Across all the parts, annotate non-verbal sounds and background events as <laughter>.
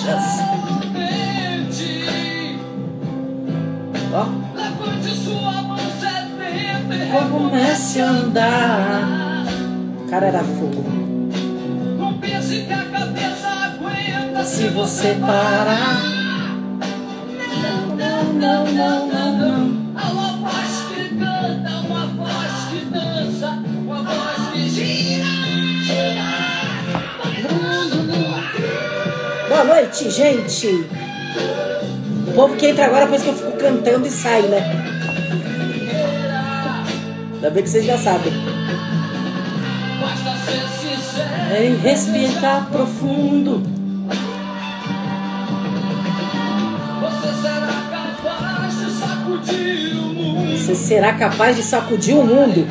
Seixas. Ó. Comece a andar. O cara era fogo. Se você parar. O povo que entra agora depois que eu fico cantando e sai, né? Ainda bem que vocês já sabem. É respirar profundo. Você será capaz de sacudir o mundo?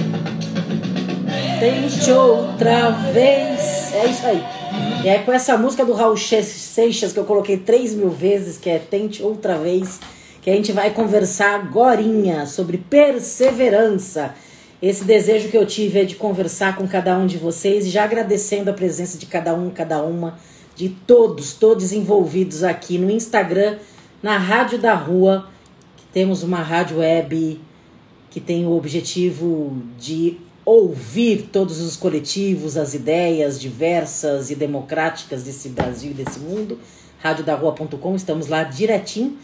Tente outra vez. É isso aí. E é com essa música do Raul Seixas que eu coloquei três mil vezes, que é Tente Outra Vez, que a gente vai conversar agora sobre perseverança. Esse desejo que eu tive é de conversar com cada um de vocês já agradecendo a presença de cada um, cada uma, de todos, todos envolvidos aqui no Instagram, na Rádio da Rua, que temos uma rádio web que tem o objetivo de ouvir todos os coletivos, as ideias diversas e democráticas desse Brasil e desse mundo. Radiodarrua.com, estamos lá direitinho.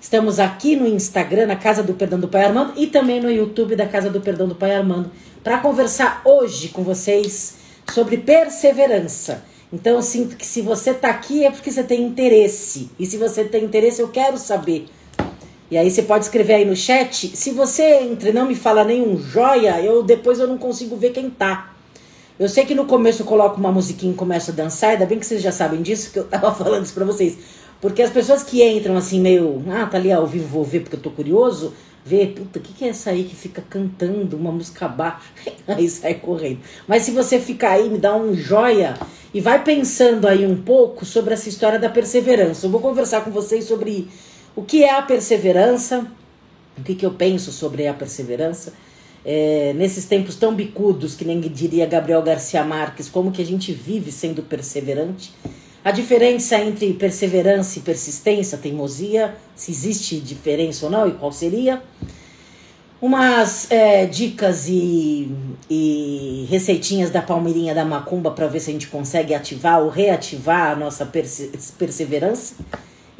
Estamos aqui no Instagram, na Casa do Perdão do Pai Armando, e também no YouTube da Casa do Perdão do Pai Armando, para conversar hoje com vocês sobre perseverança. Então eu sinto que se você está aqui é porque você tem interesse. E se você tem interesse, eu quero saber e aí você pode escrever aí no chat. Se você entra e não me fala nenhum joia, eu depois eu não consigo ver quem tá. Eu sei que no começo eu coloco uma musiquinha e começo a dançar, ainda bem que vocês já sabem disso, que eu tava <laughs> falando isso pra vocês. Porque as pessoas que entram assim meio, ah, tá ali ao vivo, vou ver porque eu tô curioso, vê, puta, o que, que é essa aí que fica cantando uma música baixa? <laughs> aí sai correndo. Mas se você ficar aí, me dá um joia e vai pensando aí um pouco sobre essa história da perseverança. Eu vou conversar com vocês sobre o que é a perseverança? O que, que eu penso sobre a perseverança? É, nesses tempos tão bicudos, que nem diria Gabriel Garcia Marques, como que a gente vive sendo perseverante? A diferença entre perseverança e persistência, teimosia, se existe diferença ou não e qual seria? Umas é, dicas e, e, receitinhas da palmeirinha da macumba para ver se a gente consegue ativar ou reativar a nossa perse perseverança.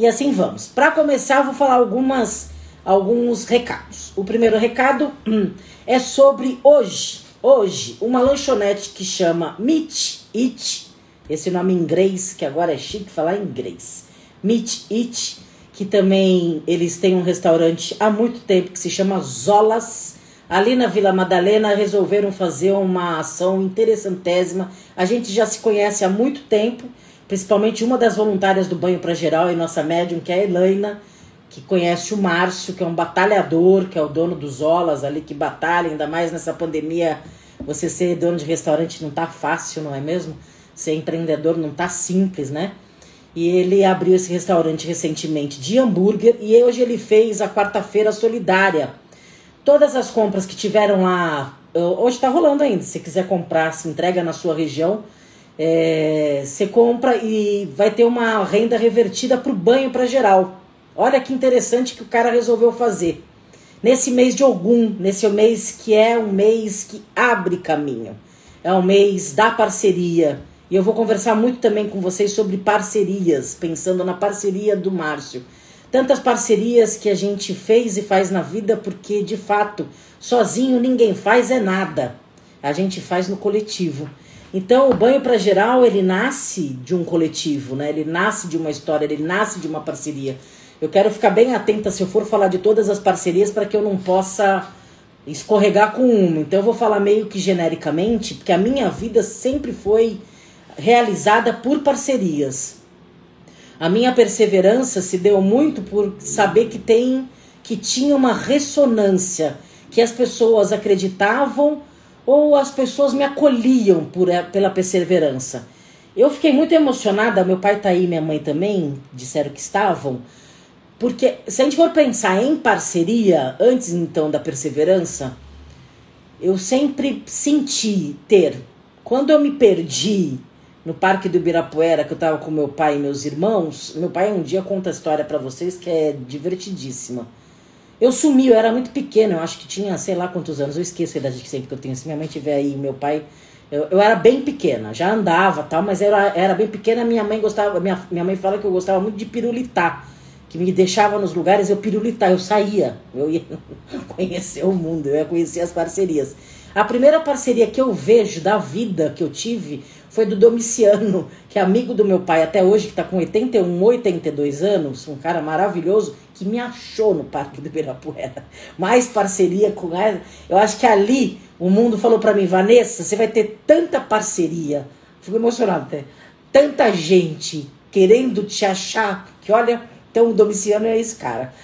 E assim vamos. Para começar, vou falar algumas alguns recados. O primeiro recado hum, é sobre hoje. Hoje, uma lanchonete que chama Meet It, esse nome em inglês, que agora é chique falar em inglês. Meet It, que também eles têm um restaurante há muito tempo que se chama Zolas. Ali na Vila Madalena resolveram fazer uma ação interessantésima. A gente já se conhece há muito tempo principalmente uma das voluntárias do Banho para Geral e nossa médium, que é a Elaina, que conhece o Márcio, que é um batalhador, que é o dono dos Olas ali, que batalha, ainda mais nessa pandemia. Você ser dono de restaurante não tá fácil, não é mesmo? Ser empreendedor não tá simples, né? E ele abriu esse restaurante recentemente de hambúrguer e hoje ele fez a quarta-feira solidária. Todas as compras que tiveram lá, hoje está rolando ainda. Se quiser comprar, se entrega na sua região é, você compra e vai ter uma renda revertida para o banho para geral. Olha que interessante que o cara resolveu fazer. Nesse mês de Ogum, nesse mês que é um mês que abre caminho, é um mês da parceria. E eu vou conversar muito também com vocês sobre parcerias, pensando na parceria do Márcio. Tantas parcerias que a gente fez e faz na vida, porque de fato, sozinho ninguém faz é nada. A gente faz no coletivo. Então, o banho para geral, ele nasce de um coletivo, né? Ele nasce de uma história, ele nasce de uma parceria. Eu quero ficar bem atenta se eu for falar de todas as parcerias para que eu não possa escorregar com uma. Então eu vou falar meio que genericamente, porque a minha vida sempre foi realizada por parcerias. A minha perseverança se deu muito por saber que tem que tinha uma ressonância, que as pessoas acreditavam ou as pessoas me acolhiam por, eh, pela perseverança. Eu fiquei muito emocionada, meu pai tá aí, minha mãe também, disseram que estavam, porque se a gente for pensar em parceria, antes então da perseverança, eu sempre senti ter. Quando eu me perdi no Parque do Ibirapuera, que eu tava com meu pai e meus irmãos, meu pai um dia conta a história para vocês que é divertidíssima. Eu sumi, eu era muito pequena, eu acho que tinha sei lá quantos anos, eu esqueço a idade que sempre que eu tenho. Se minha mãe tiver aí, meu pai. Eu, eu era bem pequena, já andava tal, mas era, era bem pequena. Minha mãe gostava, minha, minha mãe fala que eu gostava muito de pirulitar, que me deixava nos lugares eu pirulitar, eu saía, eu ia <laughs> conhecer o mundo, eu ia conhecer as parcerias. A primeira parceria que eu vejo da vida que eu tive foi do Domiciano, que é amigo do meu pai até hoje, que está com 81, 82 anos, um cara maravilhoso, que me achou no Parque do Ibirapuera. Mais parceria com ela. Eu acho que ali o mundo falou para mim, Vanessa, você vai ter tanta parceria. Fico emocionado até. Tanta gente querendo te achar, que olha, então o Domiciano é esse cara.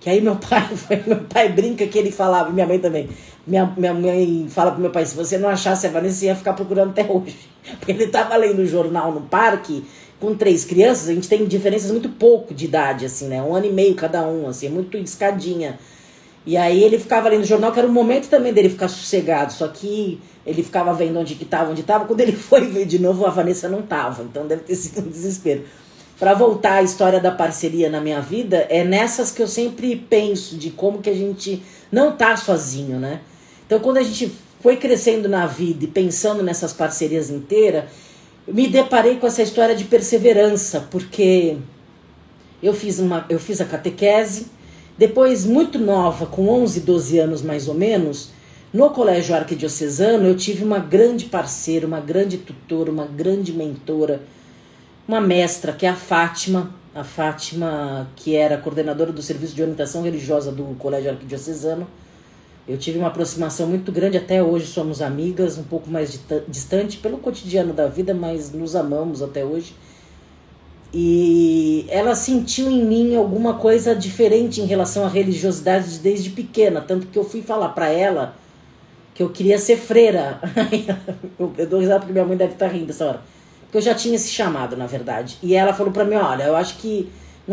Que aí meu pai, <laughs> meu pai brinca que ele falava, minha mãe também. Minha, minha mãe fala pro meu pai, se você não achasse a Vanessa, ia ficar procurando até hoje. <laughs> Porque ele tava lendo o jornal no parque com três crianças, a gente tem diferenças muito pouco de idade, assim, né? Um ano e meio cada um, assim, é muito escadinha. E aí ele ficava lendo o jornal, que era o momento também dele ficar sossegado, só que ele ficava vendo onde que tava, onde tava. Quando ele <laughs> foi ver de novo, a Vanessa não tava, então deve ter sido um desespero. Para voltar à história da parceria na minha vida, é nessas que eu sempre penso de como que a gente não tá sozinho, né? Então quando a gente foi crescendo na vida e pensando nessas parcerias inteiras, me deparei com essa história de perseverança, porque eu fiz, uma, eu fiz a catequese, depois, muito nova, com 11, 12 anos mais ou menos, no colégio arquidiocesano, eu tive uma grande parceira, uma grande tutora, uma grande mentora, uma mestra, que é a Fátima, a Fátima, que era coordenadora do serviço de orientação religiosa do colégio arquidiocesano, eu tive uma aproximação muito grande, até hoje somos amigas, um pouco mais distante pelo cotidiano da vida, mas nos amamos até hoje. E ela sentiu em mim alguma coisa diferente em relação à religiosidade desde pequena, tanto que eu fui falar para ela que eu queria ser freira. <laughs> eu dou risada porque minha mãe deve estar tá rindo essa hora. Porque eu já tinha esse chamado, na verdade. E ela falou para mim, olha, eu acho que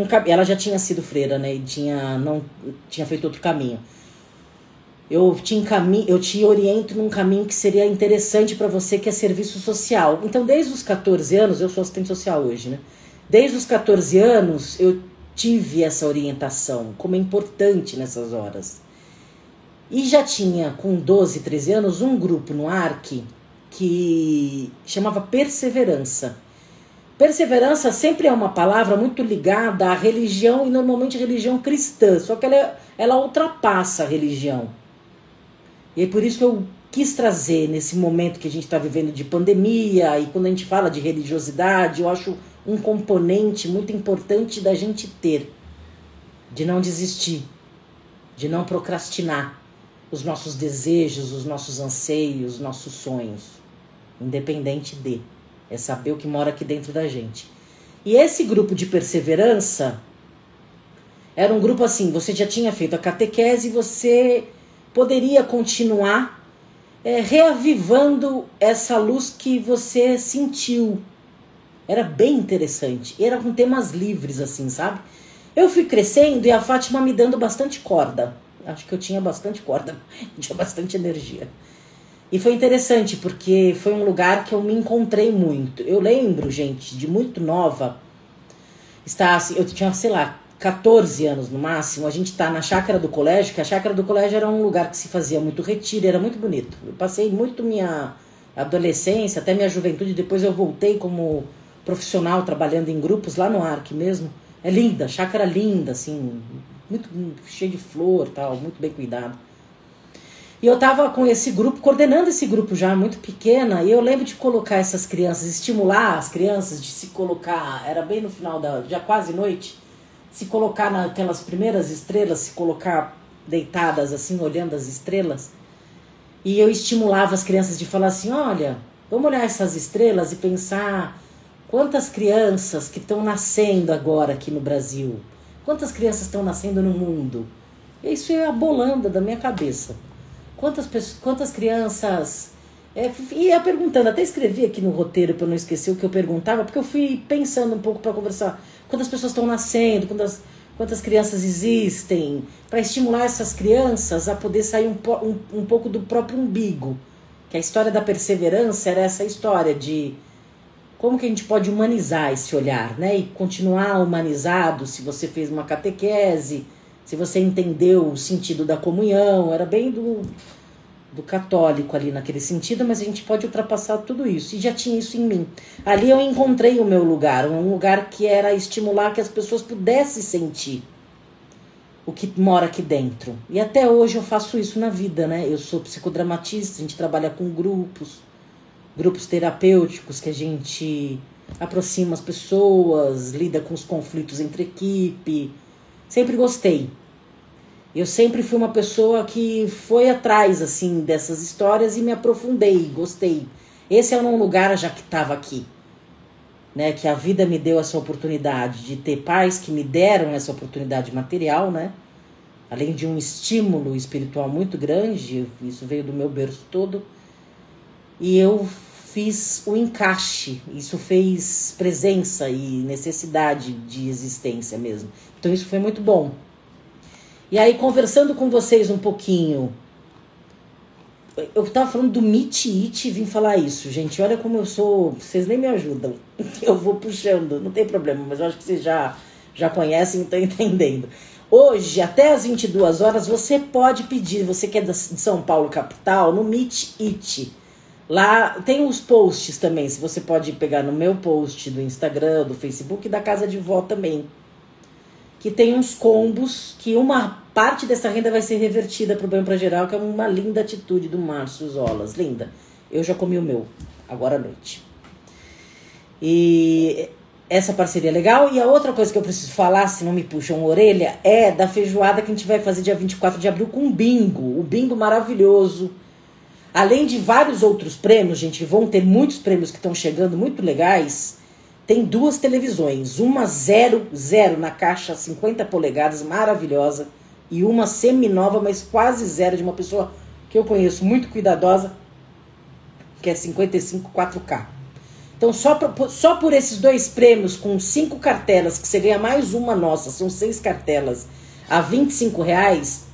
cabe... ela já tinha sido freira, né, e tinha não tinha feito outro caminho eu te encaminho, eu te oriento num caminho que seria interessante para você, que é serviço social. Então, desde os 14 anos, eu sou assistente social hoje, né? Desde os 14 anos, eu tive essa orientação, como é importante nessas horas. E já tinha, com 12, 13 anos, um grupo no ARC que chamava Perseverança. Perseverança sempre é uma palavra muito ligada à religião e normalmente religião cristã, só que ela, ela ultrapassa a religião. E é por isso que eu quis trazer nesse momento que a gente está vivendo de pandemia e quando a gente fala de religiosidade, eu acho um componente muito importante da gente ter, de não desistir, de não procrastinar os nossos desejos, os nossos anseios, os nossos sonhos, independente de. É saber o que mora aqui dentro da gente. E esse grupo de perseverança era um grupo assim, você já tinha feito a catequese e você poderia continuar é, reavivando essa luz que você sentiu. Era bem interessante. Era com temas livres, assim, sabe? Eu fui crescendo e a Fátima me dando bastante corda. Acho que eu tinha bastante corda, <laughs> tinha bastante energia. E foi interessante porque foi um lugar que eu me encontrei muito. Eu lembro, gente, de muito nova, estar assim, eu tinha, sei lá, 14 anos no máximo, a gente está na chácara do colégio, que a chácara do colégio era um lugar que se fazia muito retiro, era muito bonito. Eu passei muito minha adolescência, até minha juventude, depois eu voltei como profissional trabalhando em grupos lá no Arque mesmo. É linda, chácara linda, assim, muito cheia de flor, tal, muito bem cuidado. E eu tava com esse grupo, coordenando esse grupo já, muito pequena, e eu lembro de colocar essas crianças, estimular as crianças de se colocar, era bem no final da, já quase noite, se colocar naquelas primeiras estrelas, se colocar deitadas assim, olhando as estrelas. E eu estimulava as crianças de falar assim: olha, vamos olhar essas estrelas e pensar quantas crianças que estão nascendo agora aqui no Brasil, quantas crianças estão nascendo no mundo. Isso é a bolanda da minha cabeça. Quantas, quantas crianças. É, ia perguntando, até escrevi aqui no roteiro para não esquecer o que eu perguntava, porque eu fui pensando um pouco para conversar. Quantas pessoas estão nascendo, quantas, quantas crianças existem, para estimular essas crianças a poder sair um, um, um pouco do próprio umbigo. Que a história da perseverança era essa história de como que a gente pode humanizar esse olhar, né? E continuar humanizado se você fez uma catequese se você entendeu o sentido da comunhão, era bem do, do católico ali naquele sentido, mas a gente pode ultrapassar tudo isso. E já tinha isso em mim. Ali eu encontrei o meu lugar, um lugar que era estimular que as pessoas pudessem sentir o que mora aqui dentro. E até hoje eu faço isso na vida, né? Eu sou psicodramatista, a gente trabalha com grupos, grupos terapêuticos que a gente aproxima as pessoas, lida com os conflitos entre equipe. Sempre gostei. Eu sempre fui uma pessoa que foi atrás assim dessas histórias e me aprofundei, gostei. Esse é um lugar já que estava aqui, né? Que a vida me deu essa oportunidade de ter pais que me deram essa oportunidade material, né? Além de um estímulo espiritual muito grande, isso veio do meu berço todo. E eu fiz o encaixe, isso fez presença e necessidade de existência mesmo. Então isso foi muito bom. E aí, conversando com vocês um pouquinho, eu tava falando do Meet It e vim falar isso, gente. Olha como eu sou. Vocês nem me ajudam. <laughs> Eu vou puxando, não tem problema, mas eu acho que vocês já, já conhecem e estão <laughs> entendendo. Hoje, até às 22 horas, você pode pedir, você que é de São Paulo, capital, no Meet It. Lá tem os posts também, se você pode pegar no meu post do Instagram, do Facebook da Casa de Vó também que tem uns combos que uma parte dessa renda vai ser revertida para o Banho para Geral, que é uma linda atitude do Márcio Zolas. Linda. Eu já comi o meu, agora à noite. E essa parceria é legal. E a outra coisa que eu preciso falar, se não me puxam orelha, é da feijoada que a gente vai fazer dia 24 de abril com bingo. O bingo maravilhoso. Além de vários outros prêmios, gente, vão ter muitos prêmios que estão chegando, muito legais. Tem duas televisões, uma zero, zero na caixa, 50 polegadas, maravilhosa, e uma semi-nova, mas quase zero, de uma pessoa que eu conheço, muito cuidadosa, que é 55 4K. Então, só, só por esses dois prêmios, com cinco cartelas, que você ganha mais uma nossa, são seis cartelas, a 25 reais,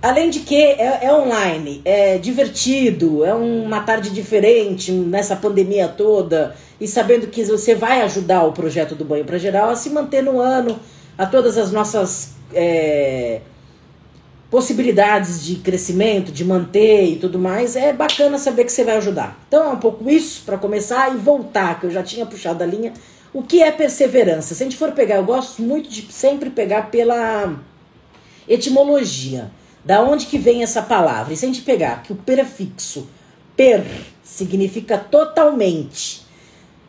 Além de que é, é, online, é divertido, é uma tarde diferente nessa pandemia toda e sabendo que você vai ajudar o projeto do Banho para Geral a se manter no ano, a todas as nossas é, possibilidades de crescimento, de manter e tudo mais, é bacana saber que você vai ajudar. Então é um pouco isso para começar e voltar, que eu já tinha puxado a linha. O que é perseverança? Se a gente for pegar, eu gosto muito de sempre pegar pela etimologia. Da onde que vem essa palavra? E se a gente pegar que o prefixo per significa totalmente,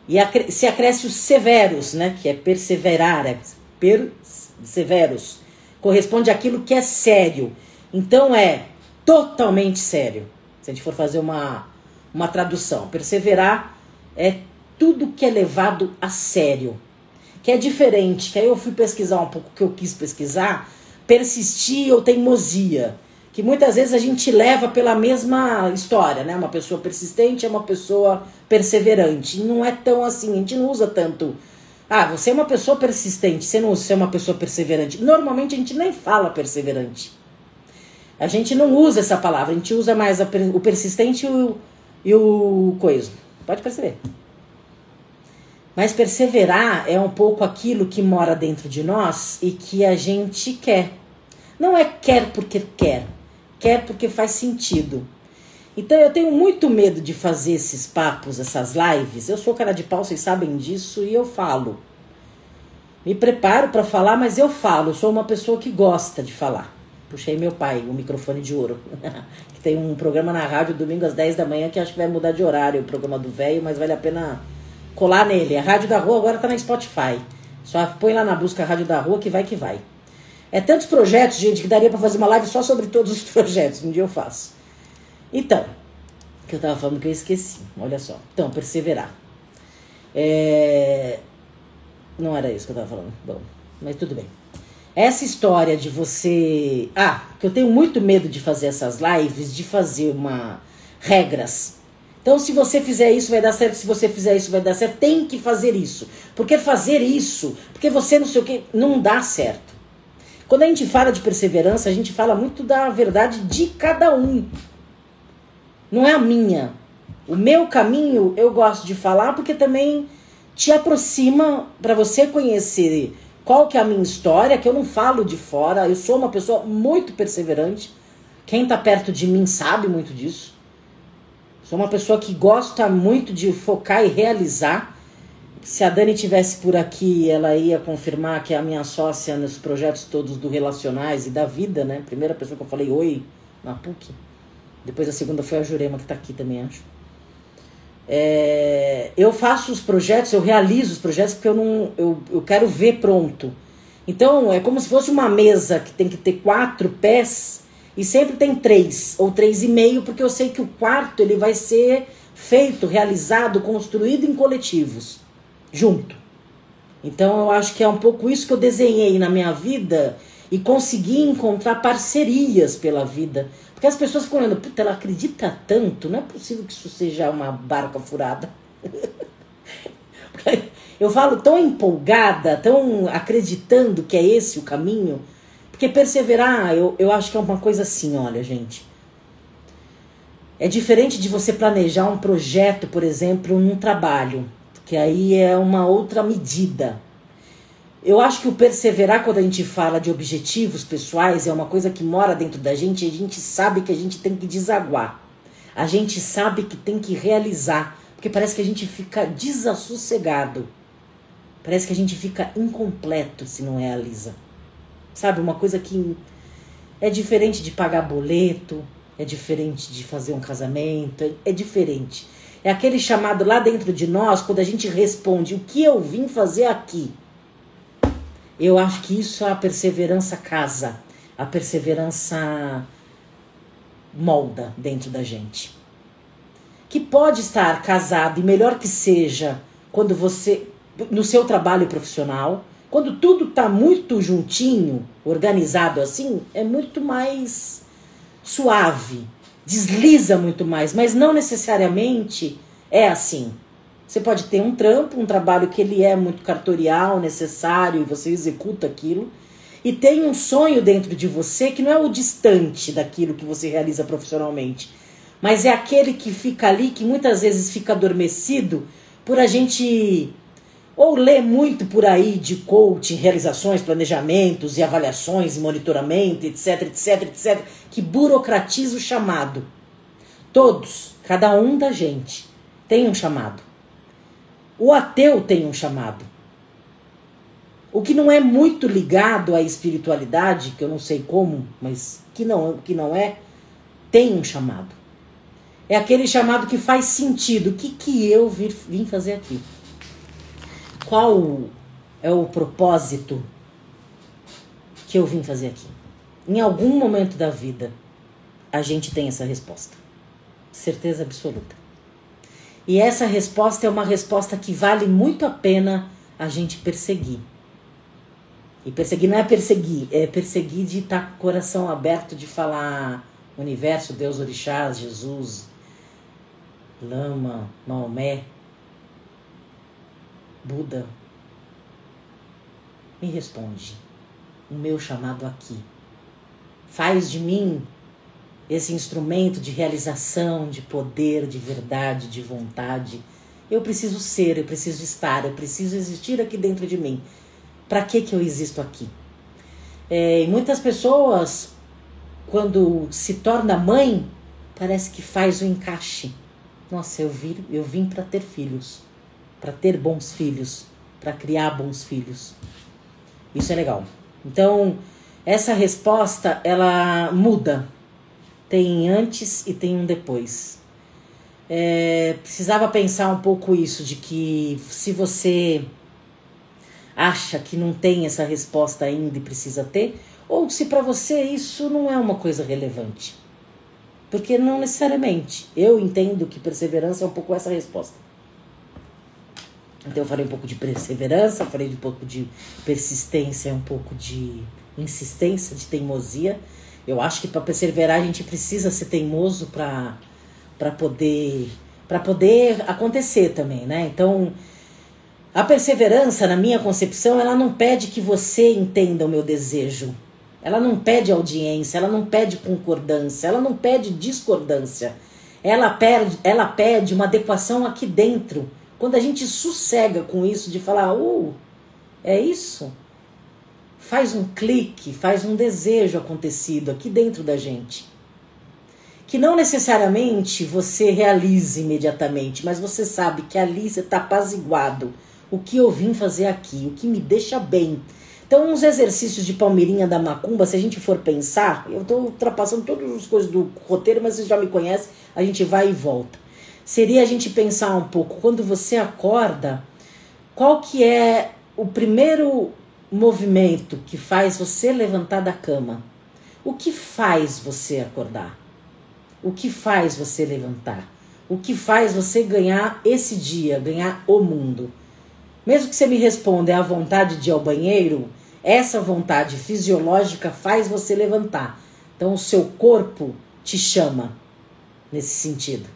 e se acresce os severos, né, que é perseverar, é perseveros, corresponde àquilo que é sério. Então é totalmente sério. Se a gente for fazer uma, uma tradução, perseverar é tudo que é levado a sério. Que é diferente, que aí eu fui pesquisar um pouco o que eu quis pesquisar, persistir ou teimosia, que muitas vezes a gente leva pela mesma história, né? Uma pessoa persistente é uma pessoa perseverante. Não é tão assim, a gente não usa tanto. Ah, você é uma pessoa persistente, você não você é uma pessoa perseverante. Normalmente a gente nem fala perseverante. A gente não usa essa palavra, a gente usa mais a, o persistente e o, e o coisa. Pode perceber. Mas perseverar é um pouco aquilo que mora dentro de nós e que a gente quer. Não é quer porque quer, quer porque faz sentido. Então eu tenho muito medo de fazer esses papos, essas lives. Eu sou cara de pau, vocês sabem disso e eu falo. Me preparo para falar, mas eu falo. Eu sou uma pessoa que gosta de falar. Puxei meu pai, o microfone de ouro. <laughs> que tem um programa na rádio domingo às 10 da manhã que acho que vai mudar de horário o programa do velho, mas vale a pena colar nele. A Rádio da Rua agora tá na Spotify. Só põe lá na busca Rádio da Rua que vai que vai. É tantos projetos, gente, que daria para fazer uma live só sobre todos os <laughs> projetos. Um dia eu faço. Então, que eu tava falando que eu esqueci. Olha só. Então, perseverar. É... Não era isso que eu tava falando. Bom, mas tudo bem. Essa história de você. Ah, que eu tenho muito medo de fazer essas lives, de fazer uma. regras. Então, se você fizer isso, vai dar certo. Se você fizer isso, vai dar certo. Tem que fazer isso. Porque fazer isso, porque você não sei o que, não dá certo. Quando a gente fala de perseverança, a gente fala muito da verdade de cada um. Não é a minha. O meu caminho eu gosto de falar porque também te aproxima para você conhecer qual que é a minha história, que eu não falo de fora, eu sou uma pessoa muito perseverante. Quem está perto de mim sabe muito disso. Sou uma pessoa que gosta muito de focar e realizar. Se a Dani tivesse por aqui, ela ia confirmar que é a minha sócia nos projetos todos do Relacionais e da vida, né? Primeira pessoa que eu falei oi na PUC. Depois a segunda foi a Jurema, que está aqui também, acho. É, eu faço os projetos, eu realizo os projetos porque eu não eu, eu quero ver pronto. Então é como se fosse uma mesa que tem que ter quatro pés e sempre tem três ou três e meio porque eu sei que o quarto ele vai ser feito, realizado, construído em coletivos, junto. Então eu acho que é um pouco isso que eu desenhei na minha vida e consegui encontrar parcerias pela vida porque as pessoas ficam olhando, puta, ela acredita tanto, não é possível que isso seja uma barca furada. <laughs> eu falo tão empolgada, tão acreditando que é esse o caminho, porque perseverar, eu, eu acho que é uma coisa assim, olha, gente. É diferente de você planejar um projeto, por exemplo, num trabalho, que aí é uma outra medida. Eu acho que o perseverar, quando a gente fala de objetivos pessoais, é uma coisa que mora dentro da gente e a gente sabe que a gente tem que desaguar. A gente sabe que tem que realizar. Porque parece que a gente fica desassossegado. Parece que a gente fica incompleto se não realiza. Sabe? Uma coisa que é diferente de pagar boleto, é diferente de fazer um casamento, é, é diferente. É aquele chamado lá dentro de nós, quando a gente responde: o que eu vim fazer aqui? Eu acho que isso é a perseverança casa, a perseverança molda dentro da gente. Que pode estar casado, e melhor que seja, quando você, no seu trabalho profissional, quando tudo está muito juntinho, organizado assim, é muito mais suave, desliza muito mais, mas não necessariamente é assim. Você pode ter um trampo, um trabalho que ele é muito cartorial, necessário, e você executa aquilo. E tem um sonho dentro de você que não é o distante daquilo que você realiza profissionalmente, mas é aquele que fica ali, que muitas vezes fica adormecido por a gente ou ler muito por aí de coaching, realizações, planejamentos e avaliações monitoramento, etc, etc, etc, que burocratiza o chamado. Todos, cada um da gente, tem um chamado. O ateu tem um chamado. O que não é muito ligado à espiritualidade, que eu não sei como, mas que não, que não é, tem um chamado. É aquele chamado que faz sentido. O que, que eu vim fazer aqui? Qual é o propósito que eu vim fazer aqui? Em algum momento da vida, a gente tem essa resposta. Certeza absoluta. E essa resposta é uma resposta que vale muito a pena a gente perseguir. E perseguir não é perseguir, é perseguir de estar com o coração aberto de falar universo, Deus, orixás, Jesus, Lama, Maomé, Buda. Me responde o meu chamado aqui. Faz de mim esse instrumento de realização, de poder, de verdade, de vontade. Eu preciso ser, eu preciso estar, eu preciso existir aqui dentro de mim. Para que que eu existo aqui? É, muitas pessoas, quando se torna mãe, parece que faz o encaixe. Nossa, eu vim, eu vim para ter filhos, para ter bons filhos, para criar bons filhos. Isso é legal. Então, essa resposta ela muda. Tem antes e tem um depois. É, precisava pensar um pouco isso, de que se você acha que não tem essa resposta ainda e precisa ter, ou se para você isso não é uma coisa relevante. Porque não necessariamente. Eu entendo que perseverança é um pouco essa resposta. Então eu falei um pouco de perseverança, falei um pouco de persistência, um pouco de insistência, de teimosia. Eu acho que para perseverar a gente precisa ser teimoso para poder para poder acontecer também, né? Então, a perseverança, na minha concepção, ela não pede que você entenda o meu desejo. Ela não pede audiência, ela não pede concordância, ela não pede discordância. Ela pede, ela pede uma adequação aqui dentro. Quando a gente sossega com isso de falar, uh, é isso? Faz um clique, faz um desejo acontecido aqui dentro da gente que não necessariamente você realize imediatamente, mas você sabe que ali você está apaziguado. O que eu vim fazer aqui, o que me deixa bem. Então, uns exercícios de palmeirinha da macumba, se a gente for pensar, eu estou ultrapassando todas as coisas do roteiro, mas você já me conhece, a gente vai e volta. Seria a gente pensar um pouco, quando você acorda, qual que é o primeiro movimento que faz você levantar da cama? O que faz você acordar? O que faz você levantar? O que faz você ganhar esse dia, ganhar o mundo? Mesmo que você me responda é a vontade de ir ao banheiro, essa vontade fisiológica faz você levantar. Então o seu corpo te chama nesse sentido.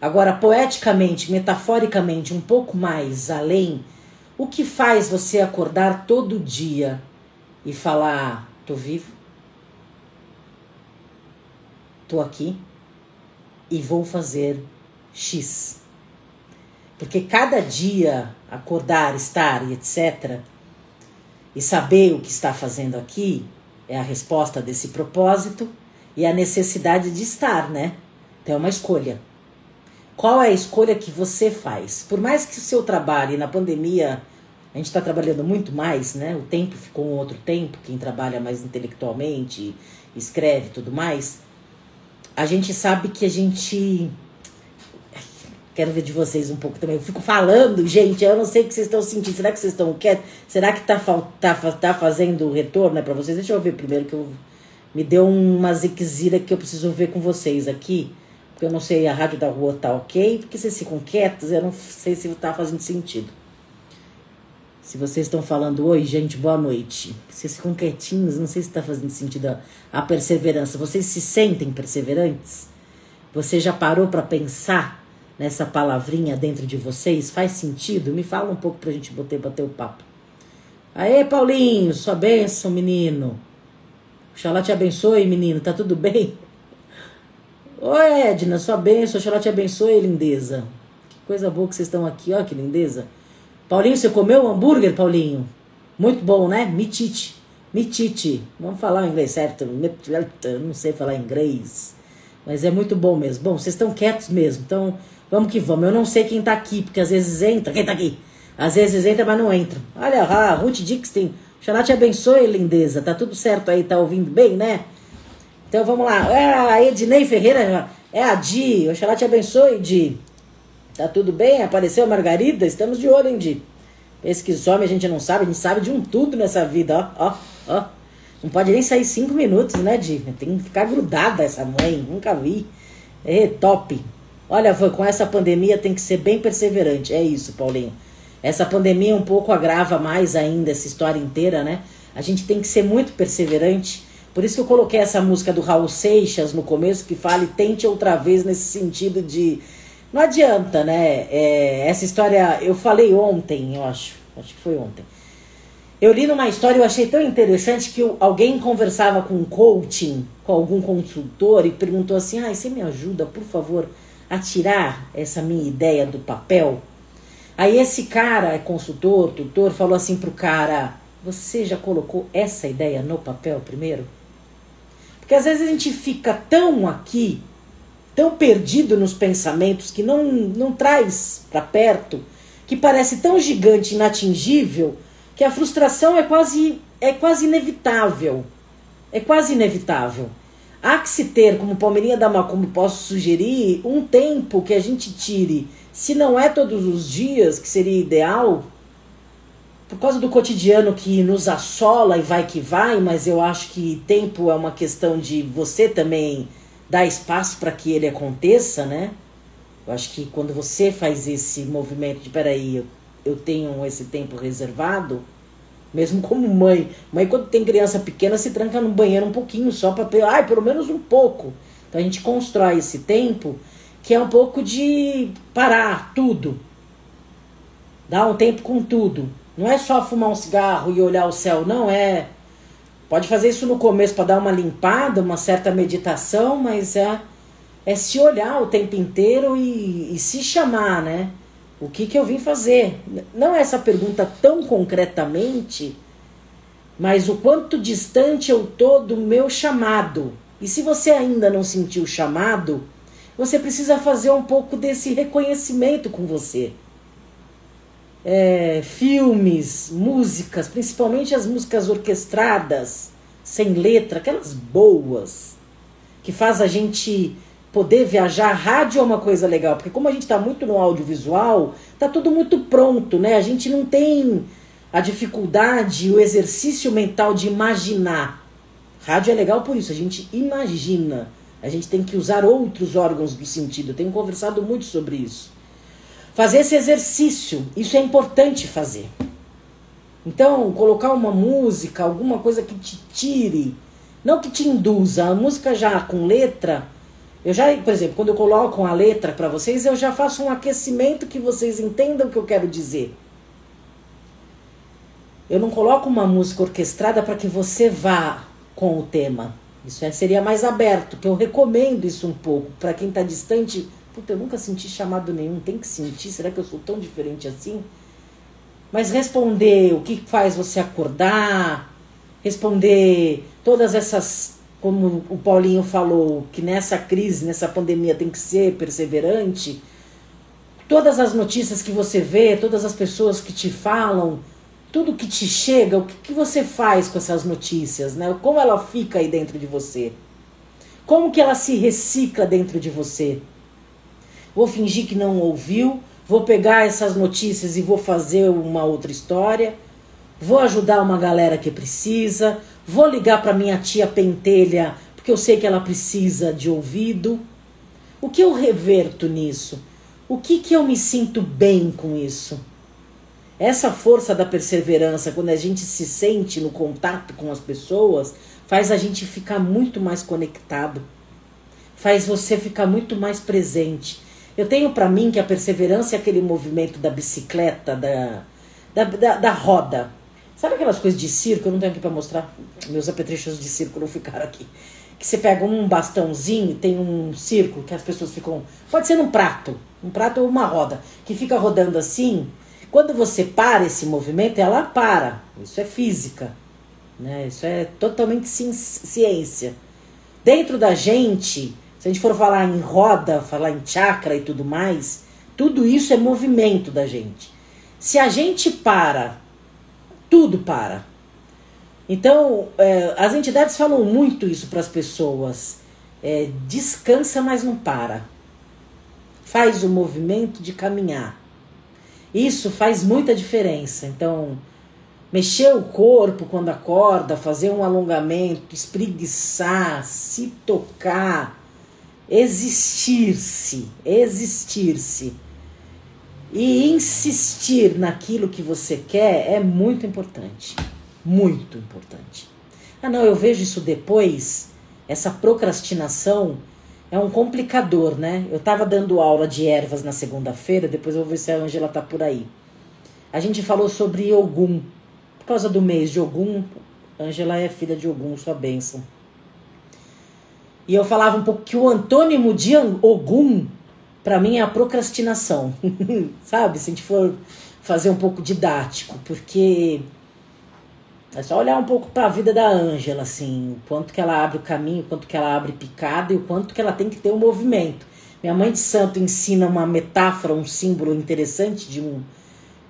Agora, poeticamente, metaforicamente, um pouco mais além, o que faz você acordar todo dia e falar: tô vivo? tô aqui e vou fazer X. Porque cada dia acordar, estar e etc. e saber o que está fazendo aqui é a resposta desse propósito e a necessidade de estar, né? Então é uma escolha. Qual é a escolha que você faz? Por mais que o seu trabalho na pandemia a gente está trabalhando muito mais, né? O tempo ficou um outro tempo, quem trabalha mais intelectualmente, escreve tudo mais a gente sabe que a gente. Quero ver de vocês um pouco também. Eu fico falando, gente, eu não sei o que vocês estão sentindo. Será que vocês estão quietos? Será que tá, tá, tá fazendo retorno né, para vocês? Deixa eu ver primeiro que eu. Me deu uma ziquezira que eu preciso ver com vocês aqui. Porque eu não sei, a rádio da rua tá ok. Porque vocês ficam quietos, eu não sei se tá fazendo sentido. Se vocês estão falando, oi, gente, boa noite. Vocês ficam quietinhos, não sei se está fazendo sentido a, perseverança. Vocês se sentem perseverantes? Você já parou para pensar nessa palavrinha dentro de vocês? Faz sentido? Me fala um pouco para a gente bater, bater o papo. Aê, Paulinho, sua bênção, menino. Oxalá te abençoe, menino. Tá tudo bem? Oi, Edna, sua bênção. Oxalá te abençoe, lindeza. Que coisa boa que vocês estão aqui, ó, que lindeza. Paulinho, você comeu hambúrguer, Paulinho? Muito bom, né? Mitite. Mitite. Vamos falar o inglês certo? Não sei falar inglês. Mas é muito bom mesmo. Bom, vocês estão quietos mesmo. Então, vamos que vamos. Eu não sei quem tá aqui, porque às vezes entra. Quem tá aqui? Às vezes entra, mas não entra. Olha lá, Ruth Dixon. Xalá te abençoe, lindeza. Tá tudo certo aí, tá ouvindo bem, né? Então vamos lá. É a Ednei Ferreira. É a Di. Oxalá te abençoe, Di. Tá tudo bem? Apareceu a Margarida? Estamos de olho em Di. Esse que some a gente não sabe, a gente sabe de um tudo nessa vida, ó, ó, ó. Não pode nem sair cinco minutos, né, Di? Tem que ficar grudada essa mãe, nunca vi. É top. Olha, com essa pandemia tem que ser bem perseverante. É isso, Paulinho. Essa pandemia um pouco agrava mais ainda essa história inteira, né? A gente tem que ser muito perseverante. Por isso que eu coloquei essa música do Raul Seixas no começo, que fala e tente outra vez nesse sentido de não adianta, né? É, essa história, eu falei ontem, eu acho, acho que foi ontem. Eu li numa história, eu achei tão interessante que alguém conversava com um coaching, com algum consultor e perguntou assim: "Ah, você me ajuda, por favor, a tirar essa minha ideia do papel?" Aí esse cara, é consultor, tutor, falou assim pro cara: "Você já colocou essa ideia no papel primeiro?" Porque às vezes a gente fica tão aqui tão perdido nos pensamentos, que não, não traz para perto, que parece tão gigante, inatingível, que a frustração é quase é quase inevitável. É quase inevitável. Há que se ter, como Palmeirinha da Macumba posso sugerir, um tempo que a gente tire, se não é todos os dias, que seria ideal, por causa do cotidiano que nos assola e vai que vai, mas eu acho que tempo é uma questão de você também dar espaço para que ele aconteça, né? Eu acho que quando você faz esse movimento de peraí, eu, eu tenho esse tempo reservado, mesmo como mãe. Mãe, quando tem criança pequena, se tranca no banheiro um pouquinho só para ai, pelo menos um pouco. Então a gente constrói esse tempo que é um pouco de parar tudo. Dar um tempo com tudo. Não é só fumar um cigarro e olhar o céu, não é. Pode fazer isso no começo para dar uma limpada, uma certa meditação, mas é, é se olhar o tempo inteiro e, e se chamar, né? O que, que eu vim fazer? Não é essa pergunta tão concretamente, mas o quanto distante eu tô do meu chamado. E se você ainda não sentiu o chamado, você precisa fazer um pouco desse reconhecimento com você. É, filmes, músicas, principalmente as músicas orquestradas, sem letra, aquelas boas, que faz a gente poder viajar, rádio é uma coisa legal, porque como a gente está muito no audiovisual, tá tudo muito pronto, né? A gente não tem a dificuldade, o exercício mental de imaginar. Rádio é legal por isso, a gente imagina. A gente tem que usar outros órgãos do sentido. Eu tenho conversado muito sobre isso. Fazer esse exercício, isso é importante fazer. Então, colocar uma música, alguma coisa que te tire, não que te induza, a música já com letra, eu já, por exemplo, quando eu coloco a letra para vocês, eu já faço um aquecimento que vocês entendam o que eu quero dizer. Eu não coloco uma música orquestrada para que você vá com o tema. Isso é, seria mais aberto, que eu recomendo isso um pouco. Para quem está distante, puta, eu nunca senti chamado nenhum, tem que sentir, será que eu sou tão diferente assim? Mas responder o que faz você acordar, responder todas essas como o Paulinho falou, que nessa crise, nessa pandemia tem que ser perseverante, todas as notícias que você vê, todas as pessoas que te falam, tudo que te chega, o que, que você faz com essas notícias, né? Como ela fica aí dentro de você? Como que ela se recicla dentro de você? Vou fingir que não ouviu, vou pegar essas notícias e vou fazer uma outra história, vou ajudar uma galera que precisa, Vou ligar para minha tia pentelha, porque eu sei que ela precisa de ouvido. O que eu reverto nisso? O que, que eu me sinto bem com isso? Essa força da perseverança, quando a gente se sente no contato com as pessoas, faz a gente ficar muito mais conectado, faz você ficar muito mais presente. Eu tenho para mim que a perseverança é aquele movimento da bicicleta, da, da, da, da roda. Sabe aquelas coisas de circo? Eu não tenho aqui para mostrar. Meus apetrechos de circo não ficaram aqui. Que você pega um bastãozinho, tem um círculo que as pessoas ficam. Pode ser num prato, um prato ou uma roda, que fica rodando assim. Quando você para esse movimento, ela para. Isso é física. Né? Isso é totalmente ciência. Dentro da gente, se a gente for falar em roda, falar em chakra e tudo mais, tudo isso é movimento da gente. Se a gente para tudo para. Então, é, as entidades falam muito isso para as pessoas. É, descansa, mas não para. Faz o movimento de caminhar. Isso faz muita diferença. Então, mexer o corpo quando acorda, fazer um alongamento, espreguiçar, se tocar, existir-se, existir-se e insistir naquilo que você quer é muito importante. Muito importante. Ah, não, eu vejo isso depois. Essa procrastinação é um complicador, né? Eu estava dando aula de ervas na segunda-feira, depois eu vou ver se a Angela tá por aí. A gente falou sobre Ogum. Por causa do mês de Ogum, Angela é filha de Ogum, sua bênção. E eu falava um pouco que o antônimo de Ogum para mim é a procrastinação, <laughs> sabe? Se a gente for fazer um pouco didático, porque é só olhar um pouco para a vida da Ângela, assim, quanto que ela abre o caminho, quanto que ela abre picada e o quanto que ela tem que ter o um movimento. Minha mãe de santo ensina uma metáfora, um símbolo interessante de um,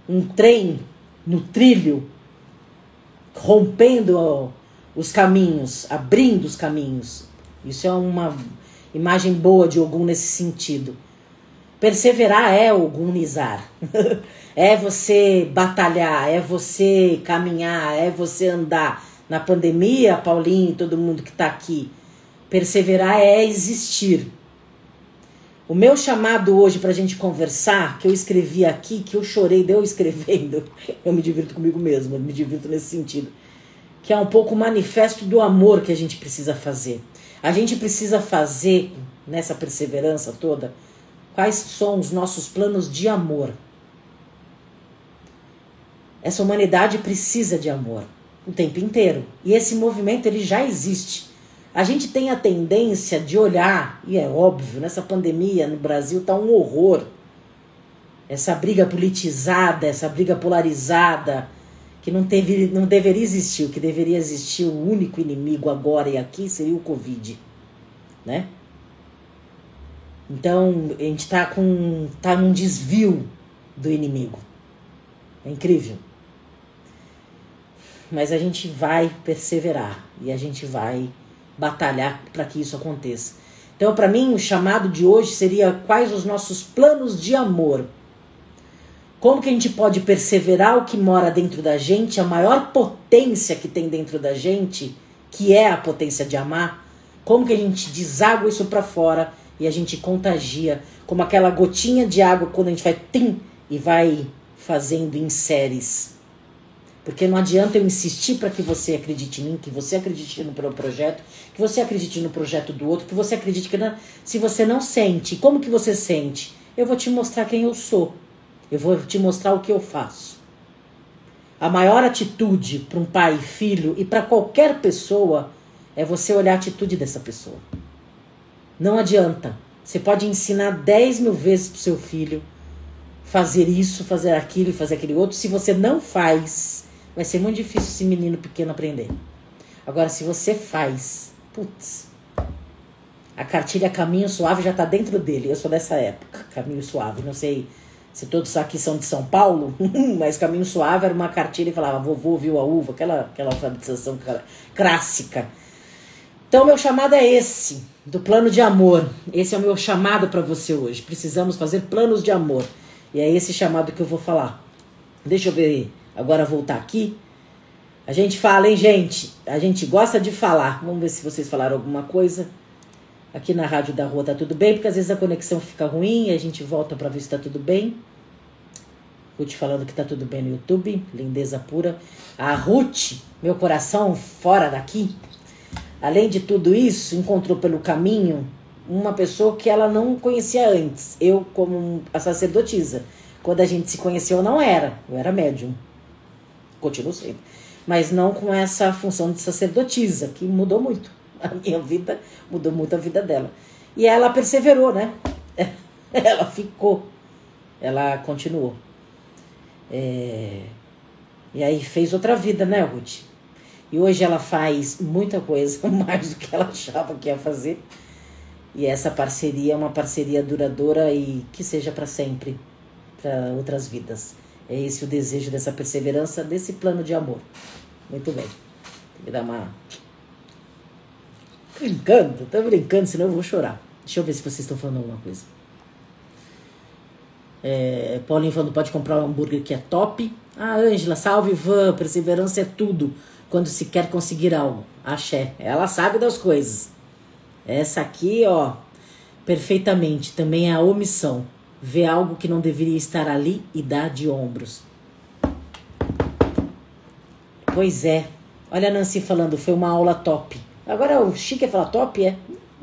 um trem no trilho. rompendo os caminhos, abrindo os caminhos. Isso é uma imagem boa de Ogum nesse sentido. Perseverar é ogunizar. <laughs> é você batalhar, é você caminhar, é você andar. Na pandemia, Paulinho e todo mundo que está aqui, perseverar é existir. O meu chamado hoje para a gente conversar, que eu escrevi aqui, que eu chorei de eu escrevendo, <laughs> eu me divirto comigo mesmo, eu me divirto nesse sentido, que é um pouco o manifesto do amor que a gente precisa fazer. A gente precisa fazer, nessa perseverança toda, quais são os nossos planos de amor. Essa humanidade precisa de amor o tempo inteiro. E esse movimento ele já existe. A gente tem a tendência de olhar, e é óbvio, nessa pandemia no Brasil tá um horror. Essa briga politizada, essa briga polarizada, que não, teve, não deveria existir. O que deveria existir, o único inimigo agora e aqui seria o Covid. Né? Então, a gente está com tá num desvio do inimigo. É incrível. Mas a gente vai perseverar e a gente vai batalhar para que isso aconteça. Então, para mim, o chamado de hoje seria quais os nossos planos de amor. Como que a gente pode perseverar o que mora dentro da gente, a maior potência que tem dentro da gente, que é a potência de amar? Como que a gente deságua isso para fora e a gente contagia, como aquela gotinha de água quando a gente vai tim e vai fazendo em séries. Porque não adianta eu insistir para que você acredite em mim, que você acredite no meu projeto, que você acredite no projeto do outro, que você acredite que não, se você não sente, como que você sente? Eu vou te mostrar quem eu sou. Eu vou te mostrar o que eu faço. A maior atitude para um pai e filho e para qualquer pessoa é você olhar a atitude dessa pessoa. Não adianta. Você pode ensinar 10 mil vezes pro seu filho fazer isso, fazer aquilo e fazer aquele outro. Se você não faz, vai ser muito difícil esse menino pequeno aprender. Agora, se você faz, putz, a cartilha Caminho Suave já tá dentro dele. Eu sou dessa época, Caminho Suave. Não sei se todos aqui são de São Paulo, <laughs> mas Caminho Suave era uma cartilha que falava vovô viu a uva, aquela, aquela alfabetização clássica. Então, meu chamado é esse, do plano de amor. Esse é o meu chamado para você hoje. Precisamos fazer planos de amor. E é esse chamado que eu vou falar. Deixa eu ver, agora voltar aqui. A gente fala, hein, gente? A gente gosta de falar. Vamos ver se vocês falaram alguma coisa. Aqui na Rádio da Rua tá tudo bem, porque às vezes a conexão fica ruim e a gente volta para ver se tá tudo bem. Ruth falando que tá tudo bem no YouTube, lindeza pura. A Ruth, meu coração fora daqui, além de tudo isso, encontrou pelo caminho uma pessoa que ela não conhecia antes. Eu, como a sacerdotisa. Quando a gente se conheceu, não era. Eu era médium. Continuo sendo. Mas não com essa função de sacerdotisa, que mudou muito. <laughs> A minha vida mudou muito a vida dela. E ela perseverou, né? <laughs> Ela ficou. Ela continuou. É... E aí fez outra vida, né, Ruth? E hoje ela faz muita coisa, <laughs> mais do que ela achava que ia fazer. E essa parceria é uma parceria duradoura e que seja para sempre, para outras vidas. É esse o desejo dessa perseverança, desse plano de amor. Muito bem. Tem que dar uma. Brincando, tô brincando, senão eu vou chorar. Deixa eu ver se vocês estão falando alguma coisa. É, Paulinho falando, pode comprar um hambúrguer que é top. Ah, Ângela, salve Ivan, perseverança é tudo quando se quer conseguir algo. Axé. Ela sabe das coisas. Essa aqui, ó, perfeitamente. Também é a omissão. Ver algo que não deveria estar ali e dar de ombros. Pois é. Olha a Nancy falando, foi uma aula top. Agora o chique é falar top, é?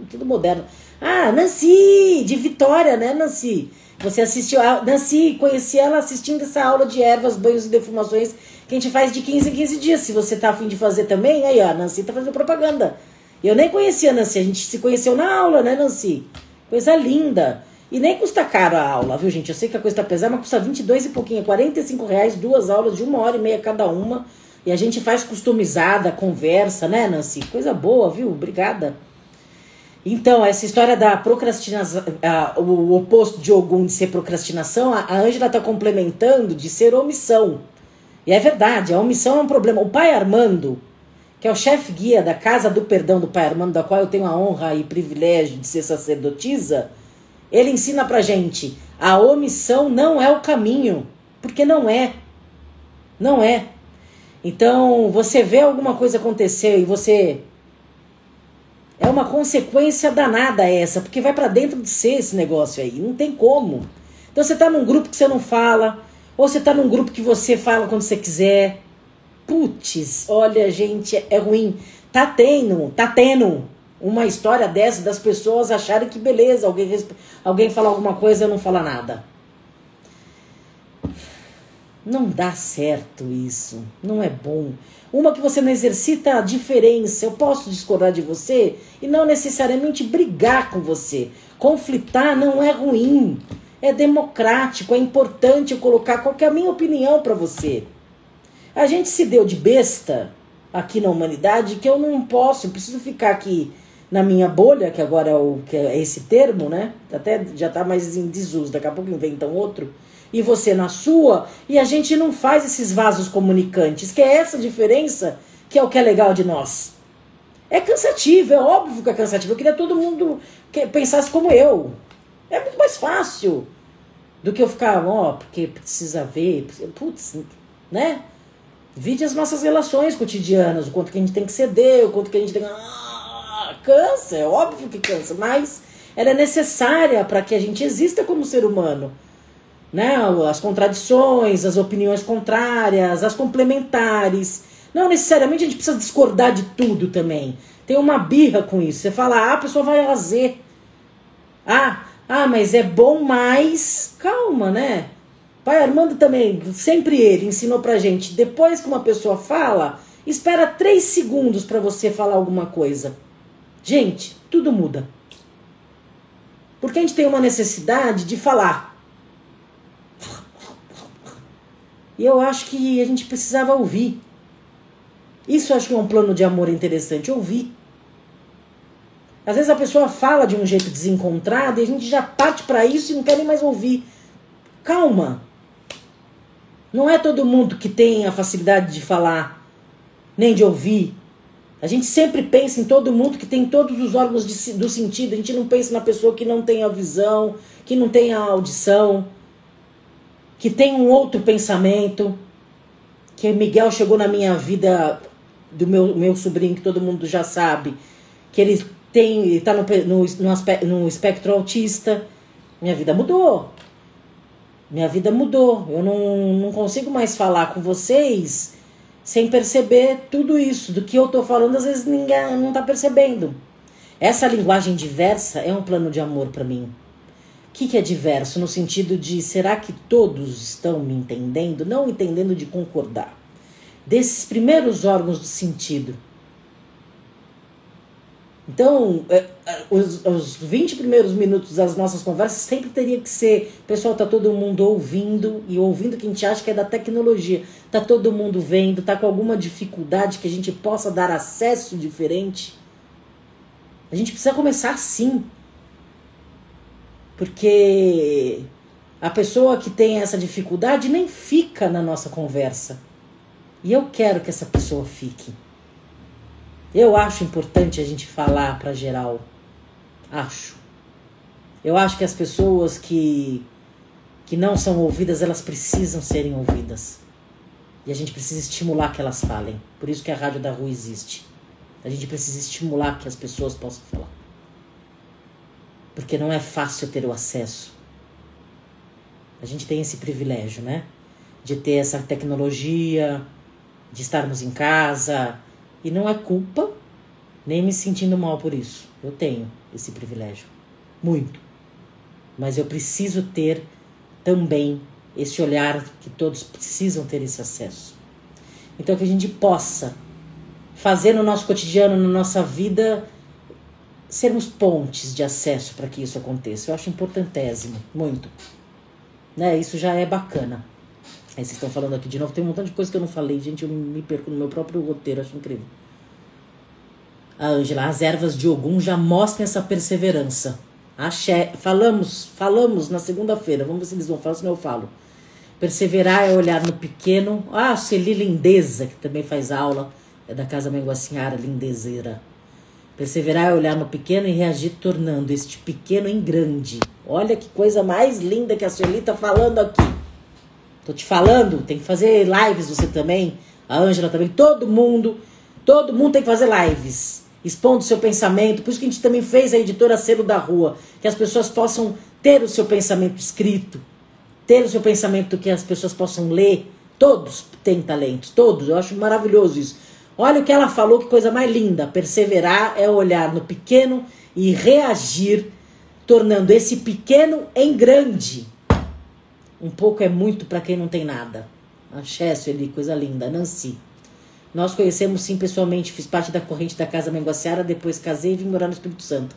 Tudo moderno. Ah, Nancy, de Vitória, né, Nancy? Você assistiu a Nancy, conheci ela assistindo essa aula de ervas, banhos e defumações que a gente faz de 15 em 15 dias. Se você tá afim de fazer também, aí ó, a Nancy tá fazendo propaganda. Eu nem conhecia a Nancy, a gente se conheceu na aula, né, Nancy? Coisa linda. E nem custa caro a aula, viu, gente? Eu sei que a coisa tá pesada, mas custa 22 e pouquinho, 45 reais, duas aulas de uma hora e meia cada uma. E a gente faz customizada, conversa, né, Nancy? Coisa boa, viu? Obrigada. Então, essa história da procrastinação, o oposto de Ogum de ser procrastinação, a Ângela está complementando de ser omissão. E é verdade, a omissão é um problema. O pai Armando, que é o chefe guia da Casa do Perdão do pai Armando, da qual eu tenho a honra e privilégio de ser sacerdotisa, ele ensina pra gente: a omissão não é o caminho, porque não é. Não é. Então, você vê alguma coisa acontecer e você é uma consequência danada essa, porque vai para dentro de ser esse negócio aí, não tem como. Então você tá num grupo que você não fala, ou você tá num grupo que você fala quando você quiser. Putz, olha, gente, é ruim. Tá tendo, tá tendo uma história dessa das pessoas acharem que beleza, alguém, alguém fala alguma coisa e não fala nada. Não dá certo isso, não é bom. Uma que você não exercita a diferença. Eu posso discordar de você e não necessariamente brigar com você. Conflitar não é ruim, é democrático, é importante eu colocar qual a minha opinião para você. A gente se deu de besta aqui na humanidade que eu não posso, eu preciso ficar aqui na minha bolha, que agora é, o, que é esse termo, né? Até já tá mais em desuso, daqui a pouco inventam outro e você na sua, e a gente não faz esses vasos comunicantes, que é essa diferença que é o que é legal de nós. É cansativo, é óbvio que é cansativo. Eu queria todo mundo que pensasse como eu. É muito mais fácil do que eu ficar, ó, oh, porque precisa ver, putz, né? Vide as nossas relações cotidianas, o quanto que a gente tem que ceder, o quanto que a gente tem que. Ah, cansa, é óbvio que cansa, mas ela é necessária para que a gente exista como ser humano né? As contradições, as opiniões contrárias, as complementares. Não necessariamente a gente precisa discordar de tudo também. Tem uma birra com isso. Você fala A, a pessoa vai Z. Ah, ah, mas é bom mais. Calma, né? Pai Armando também, sempre ele ensinou pra gente. Depois que uma pessoa fala, espera três segundos para você falar alguma coisa. Gente, tudo muda. Porque a gente tem uma necessidade de falar. E eu acho que a gente precisava ouvir. Isso acho que é um plano de amor interessante, ouvir. Às vezes a pessoa fala de um jeito desencontrado e a gente já parte para isso e não quer nem mais ouvir. Calma. Não é todo mundo que tem a facilidade de falar, nem de ouvir. A gente sempre pensa em todo mundo que tem todos os órgãos de, do sentido. A gente não pensa na pessoa que não tem a visão, que não tem a audição que tem um outro pensamento, que Miguel chegou na minha vida do meu, meu sobrinho, que todo mundo já sabe, que ele tem está no, no, no, no espectro autista. Minha vida mudou. Minha vida mudou. Eu não, não consigo mais falar com vocês sem perceber tudo isso. Do que eu estou falando, às vezes ninguém não está percebendo. Essa linguagem diversa é um plano de amor para mim que, que é diverso? No sentido de será que todos estão me entendendo? Não entendendo de concordar. Desses primeiros órgãos do sentido. Então, é, é, os, os 20 primeiros minutos das nossas conversas sempre teria que ser: pessoal, tá todo mundo ouvindo, e ouvindo que a gente acha que é da tecnologia. Tá todo mundo vendo, tá com alguma dificuldade que a gente possa dar acesso diferente. A gente precisa começar assim. Porque a pessoa que tem essa dificuldade nem fica na nossa conversa. E eu quero que essa pessoa fique. Eu acho importante a gente falar para geral. Acho. Eu acho que as pessoas que que não são ouvidas, elas precisam serem ouvidas. E a gente precisa estimular que elas falem. Por isso que a Rádio da Rua existe. A gente precisa estimular que as pessoas possam falar porque não é fácil ter o acesso. A gente tem esse privilégio, né? De ter essa tecnologia, de estarmos em casa. E não é culpa, nem me sentindo mal por isso. Eu tenho esse privilégio. Muito. Mas eu preciso ter também esse olhar que todos precisam ter esse acesso. Então, que a gente possa fazer no nosso cotidiano, na nossa vida, sermos pontes de acesso para que isso aconteça. Eu acho importantésimo, muito. Né? Isso já é bacana. Aí vocês estão falando aqui de novo, tem um montão de coisa que eu não falei, gente, eu me perco no meu próprio roteiro, acho incrível. A Ângela, as ervas de Ogum já mostram essa perseverança. Axé, falamos, falamos na segunda-feira, vamos ver se eles vão falar, senão eu falo. Perseverar é olhar no pequeno. Ah, Celi Lindeza, que também faz aula, é da Casa Menguacinhara, lindezeira. Perseverar é olhar no pequeno e reagir tornando este pequeno em grande. Olha que coisa mais linda que a Sueli tá falando aqui. Tô te falando, tem que fazer lives você também, a Ângela também, todo mundo, todo mundo tem que fazer lives, expondo seu pensamento. Por isso que a gente também fez a editora Selo da Rua, que as pessoas possam ter o seu pensamento escrito, ter o seu pensamento que as pessoas possam ler. Todos têm talentos, todos. Eu acho maravilhoso isso. Olha o que ela falou, que coisa mais linda. Perseverar é olhar no pequeno e reagir, tornando esse pequeno em grande. Um pouco é muito para quem não tem nada. Axé, ali, coisa linda. Nancy. Nós conhecemos sim pessoalmente, fiz parte da corrente da Casa Menguaciara, depois casei e vim morar no Espírito Santo.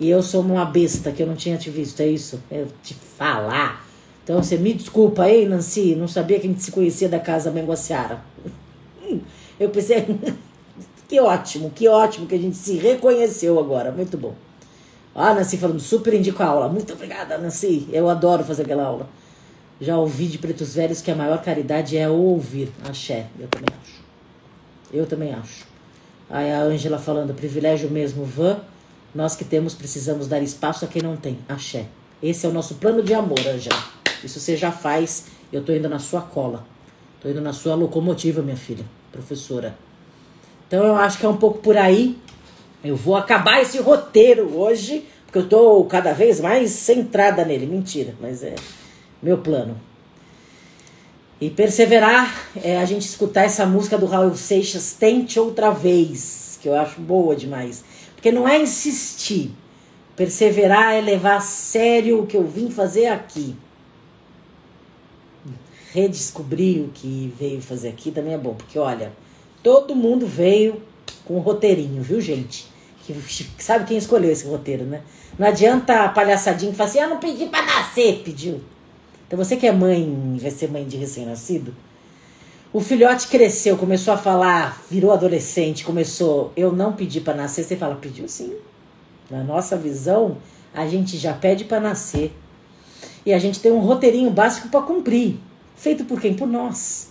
E eu sou uma besta que eu não tinha te visto, é isso? Eu te falar. Então você me desculpa aí, Nancy, não sabia que a gente se conhecia da Casa Menguaciara. Eu pensei, <laughs> que ótimo, que ótimo que a gente se reconheceu agora, muito bom. Ah, Nancy falando, super indico a aula. Muito obrigada, Nancy. Eu adoro fazer aquela aula. Já ouvi de pretos velhos que a maior caridade é ouvir. Axé, eu também acho. Eu também acho. Aí a Ângela falando, privilégio mesmo, van. Nós que temos precisamos dar espaço a quem não tem. Axé. Esse é o nosso plano de amor, Ângela. Isso você já faz. Eu tô indo na sua cola. Tô indo na sua locomotiva, minha filha, professora. Então eu acho que é um pouco por aí. Eu vou acabar esse roteiro hoje, porque eu tô cada vez mais centrada nele. Mentira, mas é meu plano. E perseverar é a gente escutar essa música do Raul Seixas, Tente Outra Vez, que eu acho boa demais. Porque não é insistir. Perseverar é levar a sério o que eu vim fazer aqui. Redescobrir o que veio fazer aqui também é bom. Porque, olha, todo mundo veio com um roteirinho, viu, gente? Que, sabe quem escolheu esse roteiro, né? Não adianta a palhaçadinha que fala assim, ah, não pedi pra nascer, pediu. Então você que é mãe, vai ser mãe de recém-nascido, o filhote cresceu, começou a falar, virou adolescente, começou, eu não pedi para nascer, você fala, pediu sim. Na nossa visão, a gente já pede para nascer. E a gente tem um roteirinho básico para cumprir. Feito por quem? Por nós.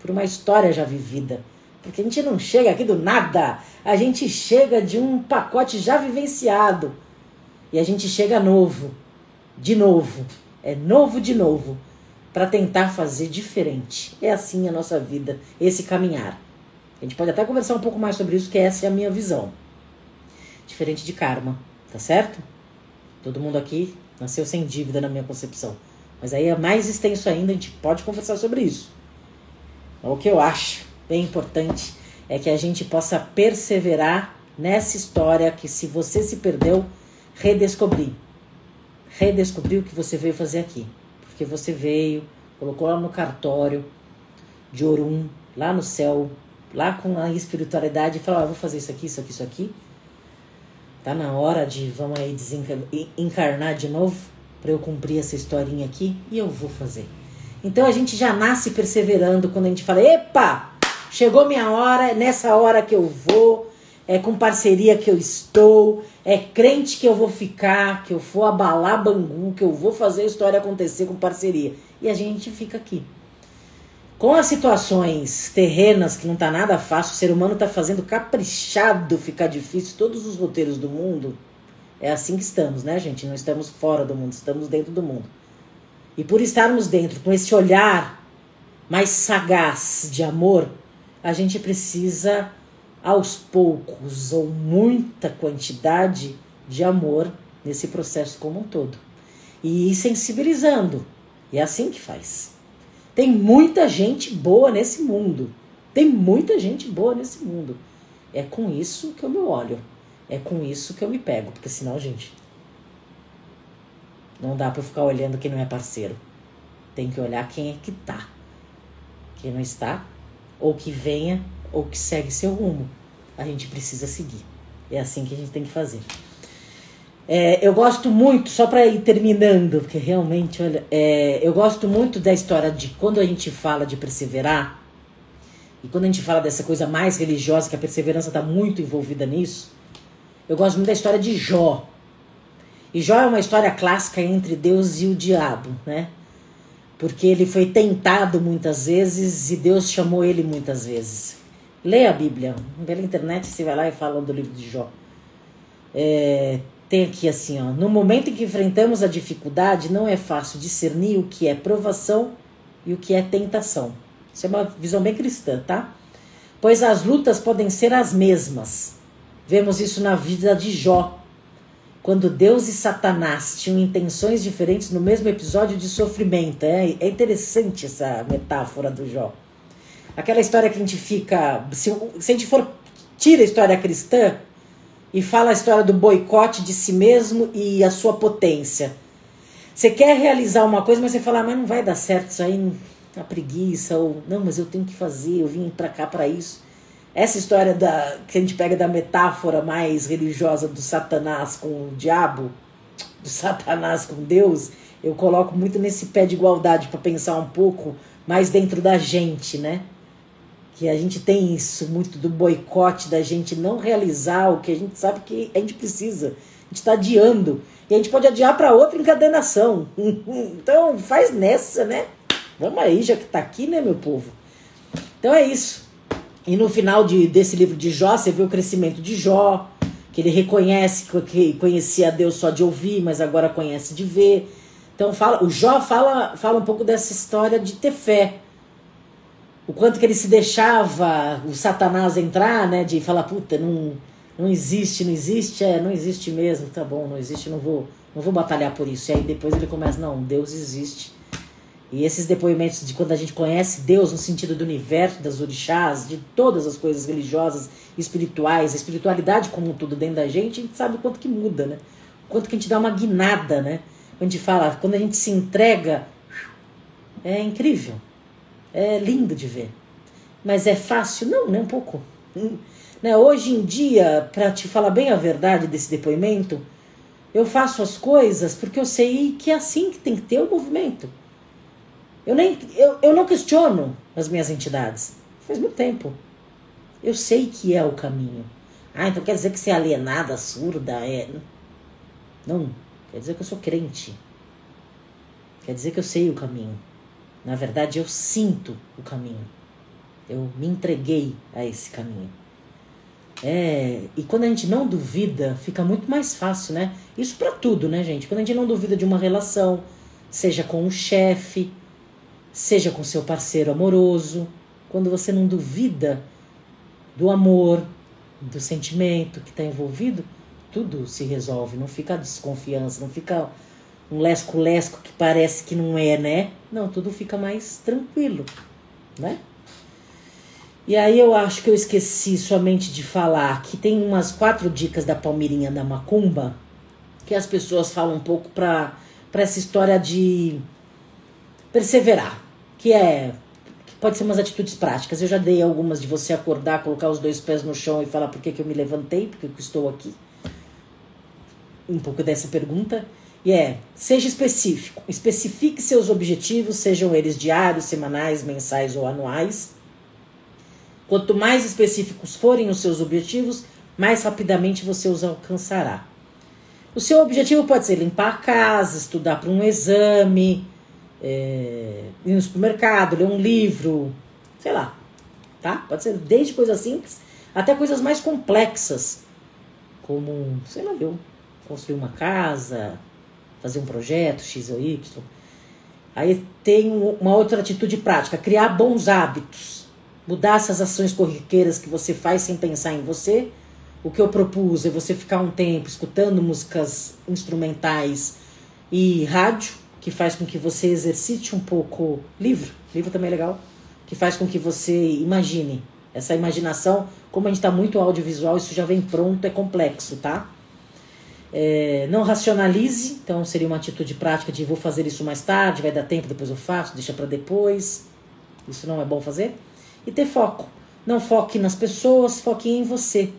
Por uma história já vivida. Porque a gente não chega aqui do nada. A gente chega de um pacote já vivenciado. E a gente chega novo. De novo é novo de novo, para tentar fazer diferente. É assim a nossa vida, esse caminhar. A gente pode até conversar um pouco mais sobre isso, que essa é a minha visão. Diferente de karma, tá certo? Todo mundo aqui nasceu sem dívida na minha concepção. Mas aí é mais extenso ainda, a gente pode conversar sobre isso. O que eu acho bem importante é que a gente possa perseverar nessa história que se você se perdeu, redescobrir redescobrir o que você veio fazer aqui. Porque você veio, colocou lá no cartório de Orum, lá no céu, lá com a espiritualidade, e falou: ah, vou fazer isso aqui, isso aqui, isso aqui. Tá na hora de, vamos aí, encarnar de novo, para eu cumprir essa historinha aqui, e eu vou fazer. Então a gente já nasce perseverando quando a gente fala: epa, chegou minha hora, é nessa hora que eu vou, é com parceria que eu estou, é crente que eu vou ficar, que eu vou abalar Bangu, que eu vou fazer a história acontecer com parceria. E a gente fica aqui. Com as situações terrenas que não tá nada fácil, o ser humano tá fazendo caprichado ficar difícil todos os roteiros do mundo. É assim que estamos, né, gente? Não estamos fora do mundo, estamos dentro do mundo. E por estarmos dentro, com esse olhar mais sagaz de amor, a gente precisa aos poucos ou muita quantidade de amor nesse processo como um todo. E ir sensibilizando. E é assim que faz. Tem muita gente boa nesse mundo. Tem muita gente boa nesse mundo. É com isso que eu me olho. É com isso que eu me pego. Porque senão, gente, não dá para ficar olhando quem não é parceiro. Tem que olhar quem é que tá. Quem não está, ou que venha ou que segue seu rumo. A gente precisa seguir. É assim que a gente tem que fazer. É, eu gosto muito, só para ir terminando, porque realmente, olha, é, eu gosto muito da história de quando a gente fala de perseverar, e quando a gente fala dessa coisa mais religiosa, que a perseverança está muito envolvida nisso, eu gosto muito da história de Jó. E Jó é uma história clássica entre Deus e o diabo, né? porque ele foi tentado muitas vezes e Deus chamou ele muitas vezes. Leia a Bíblia. Pela internet você vai lá e fala do livro de Jó. É, tem aqui assim, ó. No momento em que enfrentamos a dificuldade, não é fácil discernir o que é provação e o que é tentação. Isso é uma visão bem cristã, tá? Pois as lutas podem ser as mesmas. Vemos isso na vida de Jó, quando Deus e Satanás tinham intenções diferentes no mesmo episódio de sofrimento. É, é interessante essa metáfora do Jó. Aquela história que a gente fica. Se, se a gente for. Tira a história cristã e fala a história do boicote de si mesmo e a sua potência. Você quer realizar uma coisa, mas você fala, ah, mas não vai dar certo isso aí, a preguiça, ou não, mas eu tenho que fazer, eu vim para cá para isso. Essa história da que a gente pega da metáfora mais religiosa do Satanás com o diabo, do Satanás com Deus, eu coloco muito nesse pé de igualdade para pensar um pouco mais dentro da gente, né? Que a gente tem isso muito do boicote, da gente não realizar o que a gente sabe que a gente precisa. A gente está adiando. E a gente pode adiar para outra encadenação. <laughs> Então, faz nessa, né? Vamos aí, já que está aqui, né, meu povo? Então é isso. E no final de, desse livro de Jó, você vê o crescimento de Jó, que ele reconhece que conhecia Deus só de ouvir, mas agora conhece de ver. Então fala, o Jó fala, fala um pouco dessa história de ter fé. O quanto que ele se deixava o Satanás entrar, né? De falar, puta, não, não existe, não existe, é, não existe mesmo, tá bom, não existe, não vou, não vou batalhar por isso. E aí depois ele começa, não, Deus existe. E esses depoimentos de quando a gente conhece Deus no sentido do universo, das orixás, de todas as coisas religiosas, espirituais, a espiritualidade como um tudo dentro da gente, a gente sabe o quanto que muda, né? O quanto que a gente dá uma guinada, né? Quando a gente fala, quando a gente se entrega, é incrível. É lindo de ver. Mas é fácil? Não, nem um pouco. <laughs> Né? Hoje em dia, para te falar bem a verdade desse depoimento, eu faço as coisas porque eu sei que é assim que tem que ter o movimento. Eu, nem, eu, eu não questiono as minhas entidades. Faz muito tempo. Eu sei que é o caminho. Ah, então quer dizer que você é alienada, surda? É... Não. Quer dizer que eu sou crente. Quer dizer que eu sei o caminho. Na verdade, eu sinto o caminho. Eu me entreguei a esse caminho. É, e quando a gente não duvida, fica muito mais fácil, né? Isso para tudo, né, gente? Quando a gente não duvida de uma relação, seja com o chefe, seja com seu parceiro amoroso, quando você não duvida do amor, do sentimento que está envolvido, tudo se resolve, não fica desconfiança, não fica um lesco-lesco que parece que não é, né? Não, tudo fica mais tranquilo, né? E aí eu acho que eu esqueci somente de falar que tem umas quatro dicas da Palmeirinha da Macumba que as pessoas falam um pouco para essa história de perseverar que é que pode ser umas atitudes práticas. Eu já dei algumas de você acordar, colocar os dois pés no chão e falar por que, que eu me levantei, porque eu estou aqui. Um pouco dessa pergunta. E é, seja específico. Especifique seus objetivos, sejam eles diários, semanais, mensais ou anuais. Quanto mais específicos forem os seus objetivos, mais rapidamente você os alcançará. O seu objetivo pode ser limpar a casa, estudar para um exame, é, ir no supermercado, ler um livro, sei lá, tá? Pode ser desde coisas simples até coisas mais complexas, como, sei lá, eu construir uma casa, fazer um projeto X ou Y. Aí tem uma outra atitude prática, criar bons hábitos, mudar essas ações corriqueiras que você faz sem pensar em você. O que eu propus é você ficar um tempo escutando músicas instrumentais e rádio, que faz com que você exercite um pouco livro, livro também é legal, que faz com que você imagine. Essa imaginação, como a gente está muito audiovisual, isso já vem pronto, é complexo, tá? É, não racionalize, então seria uma atitude prática de vou fazer isso mais tarde, vai dar tempo, depois eu faço, deixa para depois. Isso não é bom fazer. E ter foco. Não foque nas pessoas, foque em você.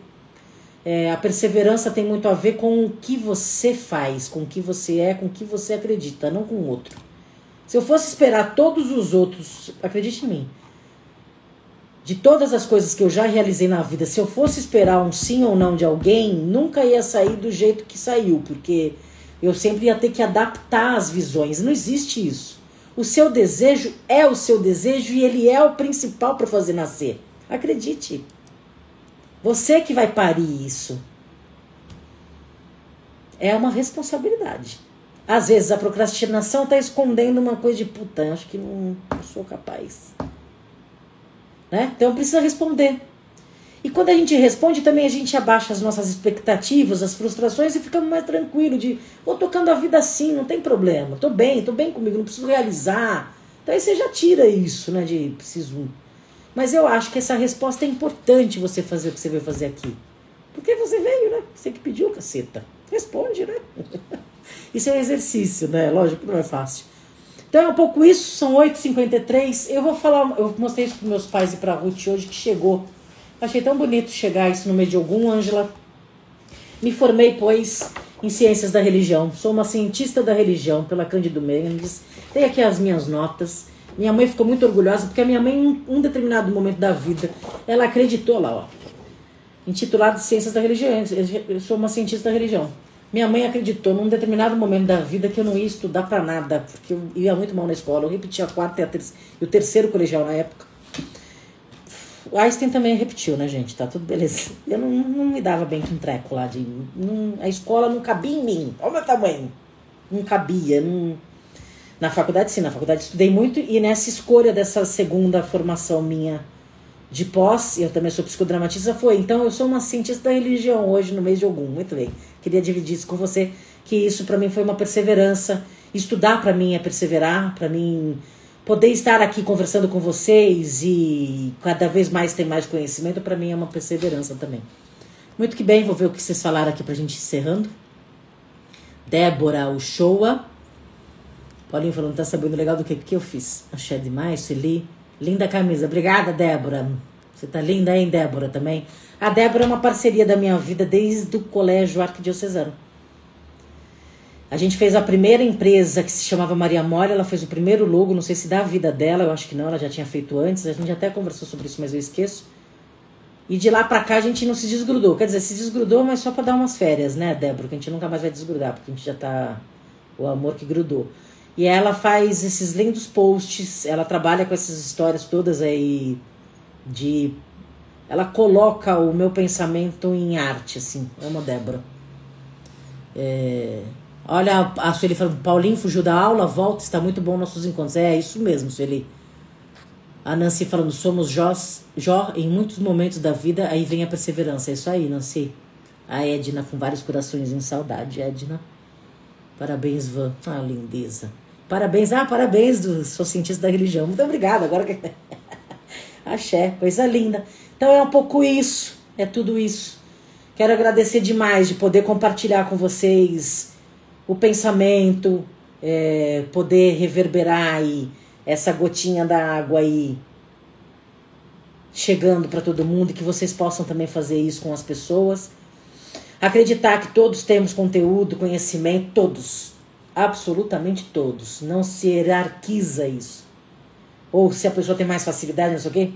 É, a perseverança tem muito a ver com o que você faz, com o que você é, com o que você acredita, não com o outro. Se eu fosse esperar todos os outros, acredite em mim, de todas as coisas que eu já realizei na vida, se eu fosse esperar um sim ou não de alguém, nunca ia sair do jeito que saiu, porque eu sempre ia ter que adaptar as visões. Não existe isso. O seu desejo é o seu desejo e ele é o principal para fazer nascer. Acredite. Você que vai parir isso. É uma responsabilidade. Às vezes a procrastinação está escondendo uma coisa de puta, acho que não, não sou capaz. Né? Então precisa responder. E quando a gente responde, também a gente abaixa as nossas expectativas, as frustrações e ficamos mais tranquilo de vou tocando a vida assim, não tem problema, tô bem, tô bem comigo, não preciso realizar. Então aí você já tira isso, né? De preciso. Mas eu acho que essa resposta é importante você fazer o que você veio fazer aqui. Porque você veio, né? Você que pediu, caceta. Responde, né? <laughs> Isso é um exercício, né? Lógico que não é fácil. Então é um pouco isso, são 8h53. Eu vou falar, eu mostrei isso para meus pais e para Ruth hoje que chegou. Achei tão bonito chegar isso no meio de algum, Ângela. Me formei, pois, em Ciências da Religião. Sou uma cientista da religião pela Cândido Mendes. Tenho aqui as minhas notas. Minha mãe ficou muito orgulhosa porque a minha mãe, em um determinado momento da vida, ela acreditou lá, ó. Intitulado Ciências da Religião. Eu sou uma cientista da religião. Minha mãe acreditou num determinado momento da vida que eu não ia estudar para nada, porque eu ia muito mal na escola. Eu repetia a quarta e, a e o terceiro colegial na época. O Einstein também repetiu, né, gente? Tá tudo beleza. Eu não, não me dava bem com treco lá de. Não, a escola não cabia em mim. Olha o meu tamanho. Não cabia. Não... Na faculdade, sim, na faculdade estudei muito e nessa escolha dessa segunda formação minha de pós, eu também sou psicodramatista, foi. Então eu sou uma cientista da religião hoje no mês de algum. Muito bem. Queria dividir isso com você, que isso para mim foi uma perseverança. Estudar para mim é perseverar, para mim poder estar aqui conversando com vocês e cada vez mais ter mais conhecimento, para mim é uma perseverança também. Muito que bem, vou ver o que vocês falaram aqui pra gente encerrando. Débora Uchoa. Paulinho falando, tá sabendo legal do que, que eu fiz. Achei demais, Sueli. Linda camisa. Obrigada, Débora. Você tá linda, hein, Débora, também? A Débora é uma parceria da minha vida desde o colégio arquidiocesano. A gente fez a primeira empresa que se chamava Maria Mole, ela fez o primeiro logo, não sei se da vida dela, eu acho que não, ela já tinha feito antes, a gente até conversou sobre isso, mas eu esqueço. E de lá pra cá a gente não se desgrudou, quer dizer, se desgrudou, mas só pra dar umas férias, né, Débora? Que a gente nunca mais vai desgrudar, porque a gente já tá. O amor que grudou. E ela faz esses lindos posts, ela trabalha com essas histórias todas aí de. Ela coloca o meu pensamento em arte, assim. Amo a Débora. É... Olha a Sueli falando, Paulinho fugiu da aula, volta, está muito bom nossos encontros. É, é isso mesmo, Sueli. A Nancy falando, somos Jós, Jó em muitos momentos da vida, aí vem a perseverança. É isso aí, Nancy. A Edna com vários corações em saudade, Edna. Parabéns, Van. Ah, lindeza. Parabéns, ah, parabéns, do, sou cientista da religião. Muito obrigada. Agora que. <laughs> Axé, coisa linda. Então é um pouco isso, é tudo isso. Quero agradecer demais de poder compartilhar com vocês o pensamento, é, poder reverberar aí essa gotinha da água aí chegando para todo mundo e que vocês possam também fazer isso com as pessoas. Acreditar que todos temos conteúdo, conhecimento, todos absolutamente todos. Não se hierarquiza isso. Ou se a pessoa tem mais facilidade, não sei o quê.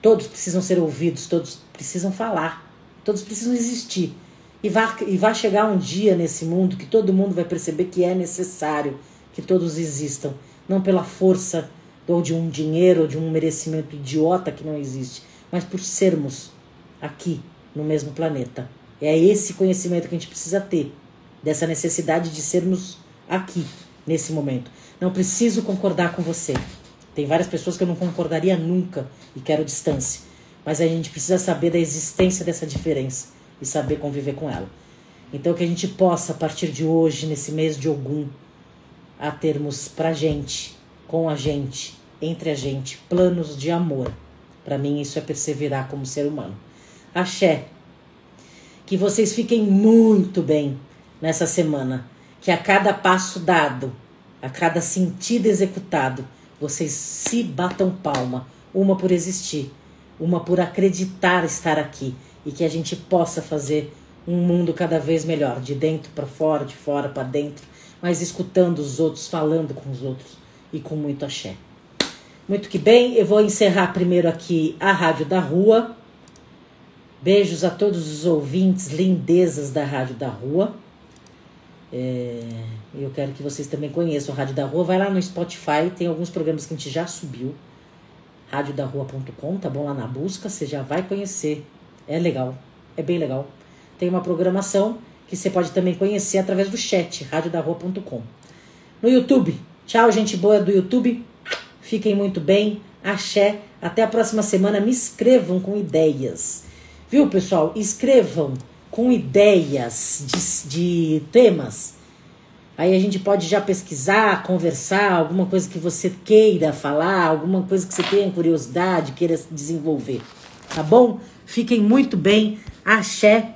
Todos precisam ser ouvidos, todos precisam falar, todos precisam existir. E vai, e vai chegar um dia nesse mundo que todo mundo vai perceber que é necessário que todos existam. Não pela força ou de um dinheiro ou de um merecimento idiota que não existe, mas por sermos aqui no mesmo planeta. É esse conhecimento que a gente precisa ter dessa necessidade de sermos aqui, nesse momento. Não preciso concordar com você. Tem várias pessoas que eu não concordaria nunca e quero distância. Mas a gente precisa saber da existência dessa diferença e saber conviver com ela. Então que a gente possa, a partir de hoje, nesse mês de Ogum, a termos pra gente, com a gente, entre a gente, planos de amor. Para mim isso é perseverar como ser humano. Axé. Que vocês fiquem muito bem nessa semana. Que a cada passo dado, a cada sentido executado, vocês se batam palma, uma por existir, uma por acreditar estar aqui e que a gente possa fazer um mundo cada vez melhor, de dentro para fora, de fora para dentro, mas escutando os outros, falando com os outros e com muito axé. Muito que bem, eu vou encerrar primeiro aqui a Rádio da Rua. Beijos a todos os ouvintes, lindezas da Rádio da Rua. É, eu quero que vocês também conheçam a Rádio da Rua. Vai lá no Spotify, tem alguns programas que a gente já subiu. Radiodarrua.com, tá bom? Lá na busca, você já vai conhecer. É legal, é bem legal. Tem uma programação que você pode também conhecer através do chat, radiodarrua.com. No YouTube, tchau, gente boa do YouTube. Fiquem muito bem. Axé. Até a próxima semana. Me escrevam com ideias. Viu, pessoal? Escrevam com ideias de, de temas. Aí a gente pode já pesquisar, conversar, alguma coisa que você queira falar, alguma coisa que você tenha curiosidade, queira desenvolver. Tá bom? Fiquem muito bem. Axé.